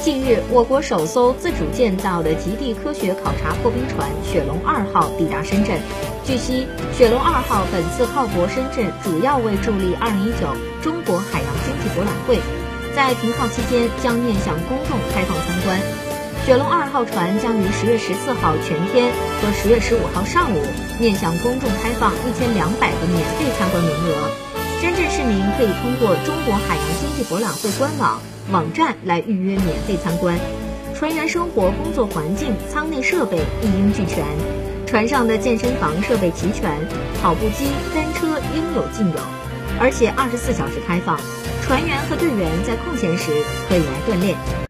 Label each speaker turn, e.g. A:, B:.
A: 近日，我国首艘自主建造的极地科学考察破冰船“雪龙二号”抵达深圳。据悉，“雪龙二号”本次靠泊深圳，主要为助力2019中国海洋经济博览会。在停靠期间，将面向公众开放参观。“雪龙二号”船将于10月14号全天和10月15号上午面向公众开放1200个免费参观名额。深圳市民可以通过中国海洋经济博览会官网。网站来预约免费参观，船员生活工作环境、舱内设备一应俱全，船上的健身房设备齐全，跑步机、单车应有尽有，而且二十四小时开放，船员和队员在空闲时可以来锻炼。